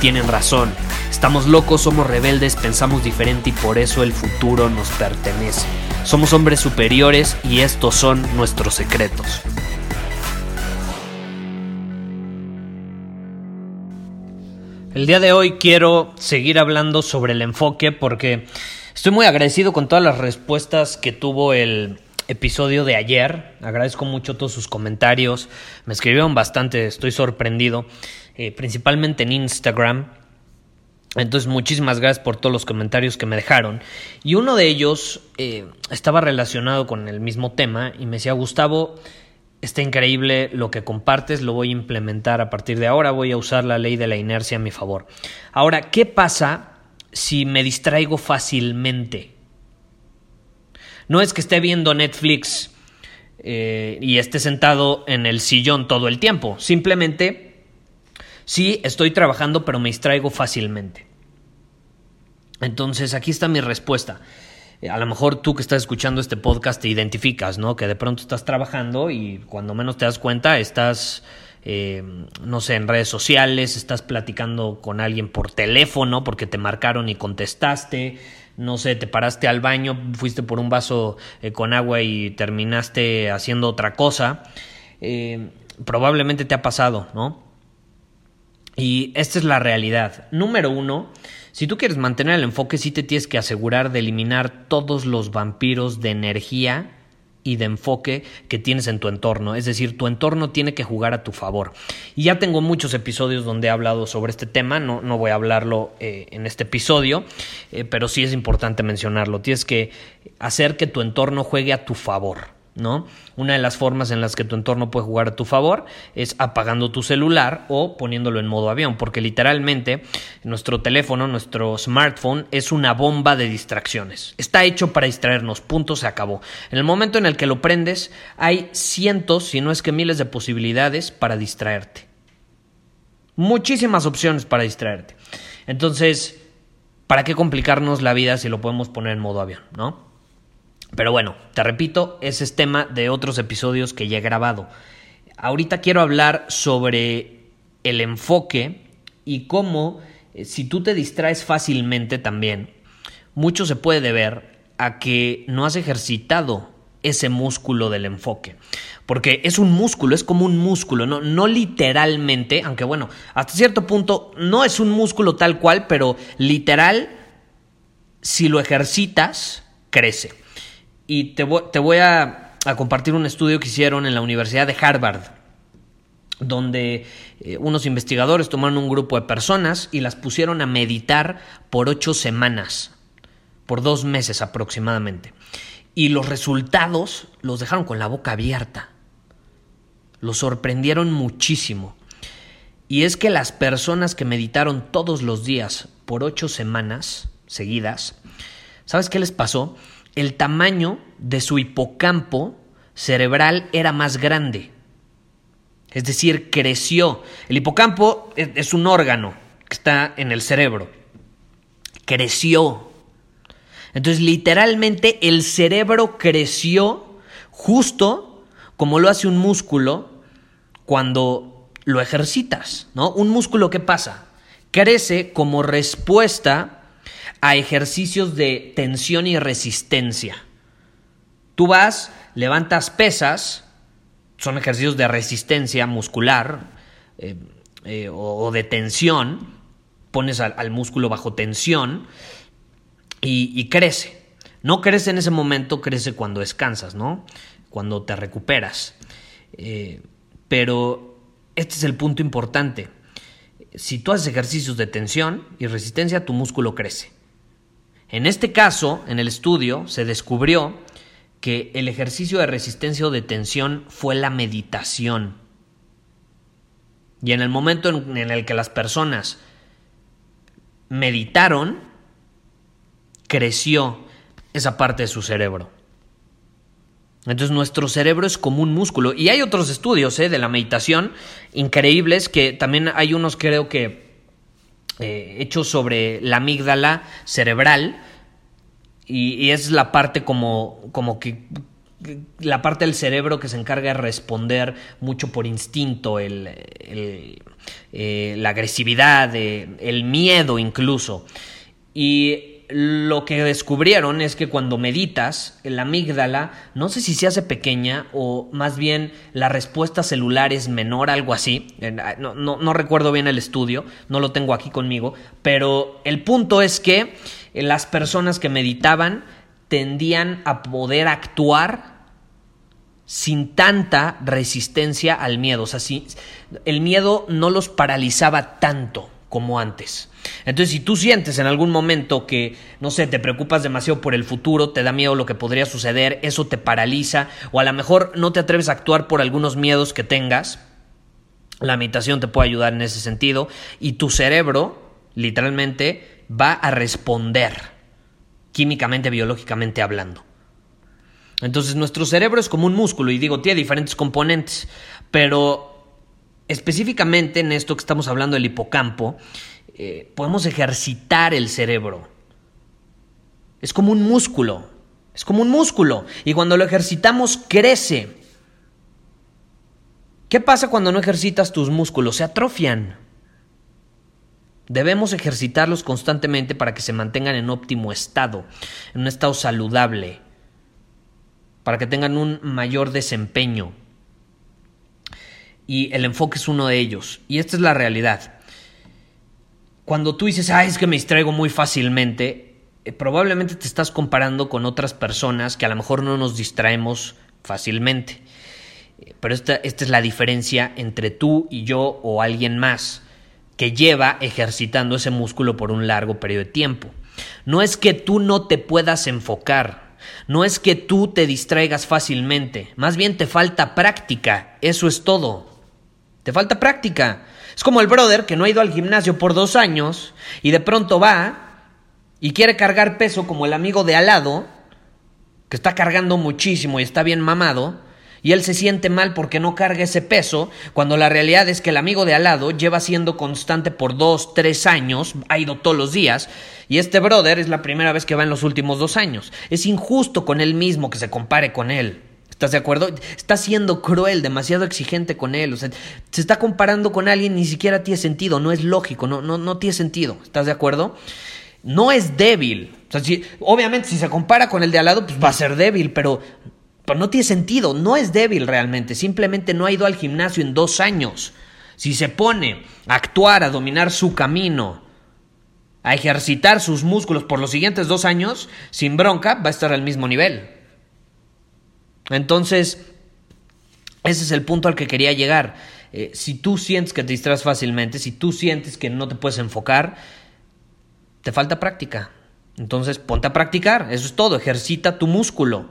tienen razón. Estamos locos, somos rebeldes, pensamos diferente y por eso el futuro nos pertenece. Somos hombres superiores y estos son nuestros secretos. El día de hoy quiero seguir hablando sobre el enfoque porque estoy muy agradecido con todas las respuestas que tuvo el episodio de ayer. Agradezco mucho todos sus comentarios. Me escribieron bastante, estoy sorprendido, eh, principalmente en Instagram. Entonces, muchísimas gracias por todos los comentarios que me dejaron. Y uno de ellos eh, estaba relacionado con el mismo tema y me decía, Gustavo, Está increíble lo que compartes, lo voy a implementar a partir de ahora, voy a usar la ley de la inercia a mi favor. Ahora, ¿qué pasa si me distraigo fácilmente? No es que esté viendo Netflix eh, y esté sentado en el sillón todo el tiempo, simplemente sí estoy trabajando pero me distraigo fácilmente. Entonces, aquí está mi respuesta a lo mejor tú que estás escuchando este podcast te identificas, ¿no? Que de pronto estás trabajando y cuando menos te das cuenta estás, eh, no sé, en redes sociales, estás platicando con alguien por teléfono porque te marcaron y contestaste, no sé, te paraste al baño, fuiste por un vaso eh, con agua y terminaste haciendo otra cosa. Eh, probablemente te ha pasado, ¿no? Y esta es la realidad. Número uno, si tú quieres mantener el enfoque, sí te tienes que asegurar de eliminar todos los vampiros de energía y de enfoque que tienes en tu entorno. Es decir, tu entorno tiene que jugar a tu favor. Y ya tengo muchos episodios donde he hablado sobre este tema, no, no voy a hablarlo eh, en este episodio, eh, pero sí es importante mencionarlo. Tienes que hacer que tu entorno juegue a tu favor. ¿No? Una de las formas en las que tu entorno puede jugar a tu favor es apagando tu celular o poniéndolo en modo avión, porque literalmente nuestro teléfono, nuestro smartphone es una bomba de distracciones. Está hecho para distraernos, punto, se acabó. En el momento en el que lo prendes, hay cientos, si no es que miles de posibilidades para distraerte. Muchísimas opciones para distraerte. Entonces, ¿para qué complicarnos la vida si lo podemos poner en modo avión, ¿no? Pero bueno, te repito, ese es tema de otros episodios que ya he grabado. Ahorita quiero hablar sobre el enfoque y cómo eh, si tú te distraes fácilmente también, mucho se puede deber a que no has ejercitado ese músculo del enfoque. Porque es un músculo, es como un músculo, no, no literalmente, aunque bueno, hasta cierto punto no es un músculo tal cual, pero literal, si lo ejercitas, crece. Y te voy, a, compartir un estudio que hicieron en la Universidad de Harvard, donde eh, unos investigadores tomaron un grupo de personas y las pusieron a meditar por ocho semanas, por dos meses aproximadamente. Y los resultados los dejaron con la boca abierta. Los sorprendieron muchísimo. Y es que las personas que meditaron todos los días por ocho semanas seguidas, ¿sabes qué les pasó? El tamaño de su hipocampo cerebral era más grande. Es decir, creció. El hipocampo es un órgano que está en el cerebro. Creció. Entonces, literalmente el cerebro creció justo como lo hace un músculo cuando lo ejercitas, ¿no? Un músculo ¿qué pasa? Crece como respuesta a ejercicios de tensión y resistencia. Tú vas, levantas pesas, son ejercicios de resistencia muscular eh, eh, o, de tensión, pones al, músculo bajo tensión y, crece. No crece en ese momento, crece cuando descansas, ¿no? Cuando te recuperas. Eh, pero este es el punto importante. Si tú haces ejercicios de tensión y resistencia, tu músculo crece. En este caso, en el estudio, se descubrió que el ejercicio de resistencia o de tensión fue la meditación. Y en el momento en, el que las personas meditaron, creció esa parte de su cerebro. Entonces nuestro cerebro es como un músculo. Y hay otros estudios ¿eh? de la meditación increíbles que también hay unos creo que eh, hechos sobre la amígdala cerebral. Y, es la parte como, como que la parte del cerebro que se encarga de responder mucho por instinto, el, eh, la agresividad, el miedo incluso. Y lo que descubrieron es que cuando meditas, la amígdala, no sé si se hace pequeña o más bien la respuesta celular es menor, algo así. Ah, no, no, recuerdo bien el estudio, no lo tengo aquí conmigo, pero el punto es que las personas que meditaban tendían a poder actuar sin tanta resistencia al miedo. O sea, si, el miedo no los paralizaba tanto como antes. Entonces, si tú sientes en algún momento que, no sé, te preocupas demasiado por el futuro, te da miedo lo que podría suceder, eso te paraliza, o a lo mejor no te atreves a actuar por algunos miedos que tengas, la meditación te puede ayudar en ese sentido, y tu cerebro, literalmente, va a responder, químicamente, biológicamente hablando. Entonces, nuestro cerebro es como un músculo, y digo, tiene diferentes componentes, pero específicamente en esto que estamos hablando del hipocampo, eh, podemos ejercitar el cerebro. Es como un músculo, es como un músculo. Y cuando lo ejercitamos, crece. ¿Qué pasa cuando no ejercitas tus músculos? Se atrofian. Debemos ejercitarlos constantemente para que se mantengan en óptimo estado, en un estado saludable, para que tengan un mayor desempeño. Y el enfoque es uno de ellos. Y esta es la realidad cuando tú dices, ay, es que me distraigo muy fácilmente, eh, probablemente te estás comparando con otras personas que a lo mejor no nos distraemos fácilmente. Eh, pero esta, esta es la diferencia entre tú y yo o alguien más que lleva ejercitando ese músculo por un largo periodo de tiempo. No es que tú no te puedas enfocar, no es que tú te distraigas fácilmente, más bien te falta práctica, eso es todo. Te falta práctica. Es como el brother que no ha ido al gimnasio por dos años y de pronto va y quiere cargar peso como el amigo de al lado, que está cargando muchísimo y está bien mamado, y él se siente mal porque no carga ese peso, cuando la realidad es que el amigo de al lado lleva siendo constante por dos, tres años, ha ido todos los días, y este brother es la primera vez que va en los últimos dos años. Es injusto con él mismo que se compare con él. ¿Estás de acuerdo? Está siendo cruel, demasiado exigente con él. O sea, se está comparando con alguien, ni siquiera tiene sentido, no es lógico, no, no, no tiene sentido. ¿Estás de acuerdo? No es débil. O sea, si, obviamente, si se compara con el de al lado, pues va a ser débil, pero, pero no tiene sentido. No es débil realmente. Simplemente no ha ido al gimnasio en dos años. Si se pone a actuar, a dominar su camino, a ejercitar sus músculos por los siguientes dos años, sin bronca, va a estar al mismo nivel. Entonces, ese es el punto al que quería llegar. Eh, si tú sientes que te distraes fácilmente, si tú sientes que no te puedes enfocar, te falta práctica. Entonces, ponte a practicar, eso es todo, ejercita tu músculo.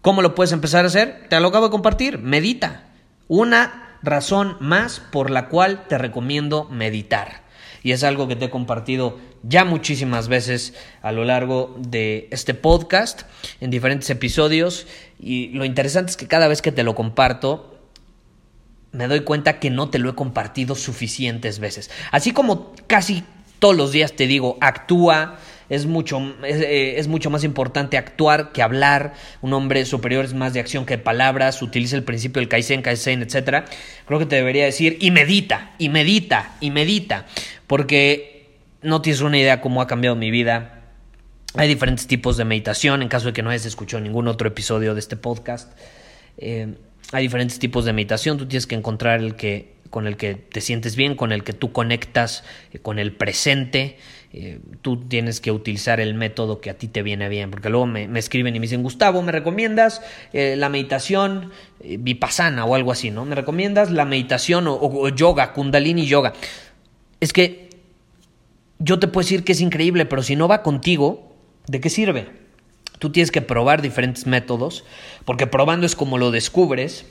¿Cómo lo puedes empezar a hacer? Te lo acabo de compartir, medita. Una razón más por la cual te recomiendo meditar. Y es algo que te he compartido ya muchísimas veces a lo largo de este podcast, en diferentes episodios, y lo interesante es que cada vez que te lo comparto, me doy cuenta que no te lo he compartido suficientes veces. Así como casi todos los días te digo, actúa, es mucho, es, eh, mucho, más importante actuar que hablar. Un hombre superior es más de acción que de palabras. Utiliza el principio del Kaizen, Kaizen, etc. Creo que te debería decir y medita, y medita, y medita. Porque no tienes una idea cómo ha cambiado mi vida. Hay diferentes tipos de meditación, en caso de que no hayas escuchado ningún otro episodio de este podcast. Eh, hay diferentes tipos de meditación, tú tienes que encontrar el que con el que te sientes bien, con el que tú conectas eh, con el presente. Eh, tú tienes que utilizar el método que a ti te viene bien, porque luego me, escriben y me dicen, Gustavo, ¿me recomiendas la meditación vipassana o algo así, ¿no? ¿Me recomiendas la meditación o yoga, kundalini yoga? Es que yo te puedo decir que es increíble, pero si no va contigo, ¿De qué sirve? Tú tienes que probar diferentes métodos, porque probando es como lo descubres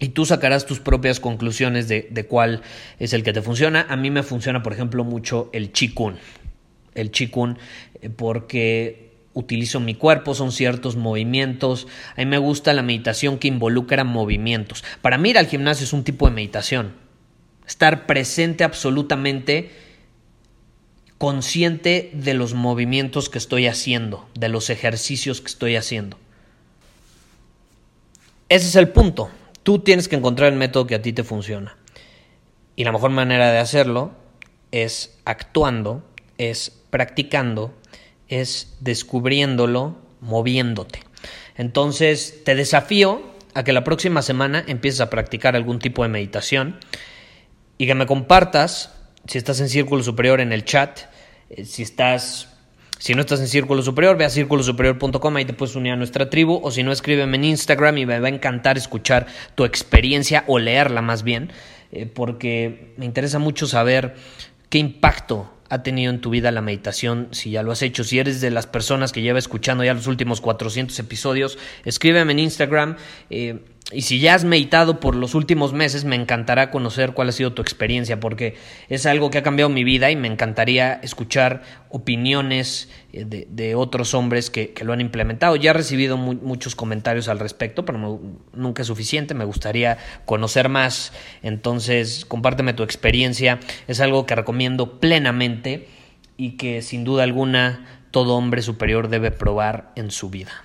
y tú sacarás tus propias conclusiones de, de cuál es el que te funciona. A mí me funciona, por ejemplo, mucho el Qigong. El Qigong eh, porque utilizo mi cuerpo, son ciertos movimientos. A mí me gusta la meditación que involucra movimientos. Para mí ir al gimnasio es un tipo de meditación. Estar presente absolutamente consciente de los movimientos que estoy haciendo, de los ejercicios que estoy haciendo. Ese es el punto. Tú tienes que encontrar el método que a ti te funciona. Y la mejor manera de hacerlo es actuando, es practicando, es descubriéndolo, moviéndote. Entonces, te desafío a que la próxima semana empieces a practicar algún tipo de meditación y que me compartas si estás en Círculo Superior en el chat, eh, si estás si no estás en Círculo Superior, ve a círculosuperior.com, ahí te puedes unir a nuestra tribu, o si no, escríbeme en Instagram y me va a encantar escuchar tu experiencia o leerla más bien, eh, porque me interesa mucho saber qué impacto ha tenido en tu vida la meditación, si ya lo has hecho, si eres de las personas que lleva escuchando ya los últimos 400 episodios, escríbeme en Instagram. Eh, y si ya has meditado por los últimos meses, me encantará conocer cuál ha sido tu experiencia, porque es algo que ha cambiado mi vida y me encantaría escuchar opiniones eh, de, otros hombres que, lo han implementado. Ya he recibido muchos comentarios al respecto, pero nunca es suficiente, me gustaría conocer más. Entonces, compárteme tu experiencia, es algo que recomiendo plenamente y que sin duda alguna todo hombre superior debe probar en su vida.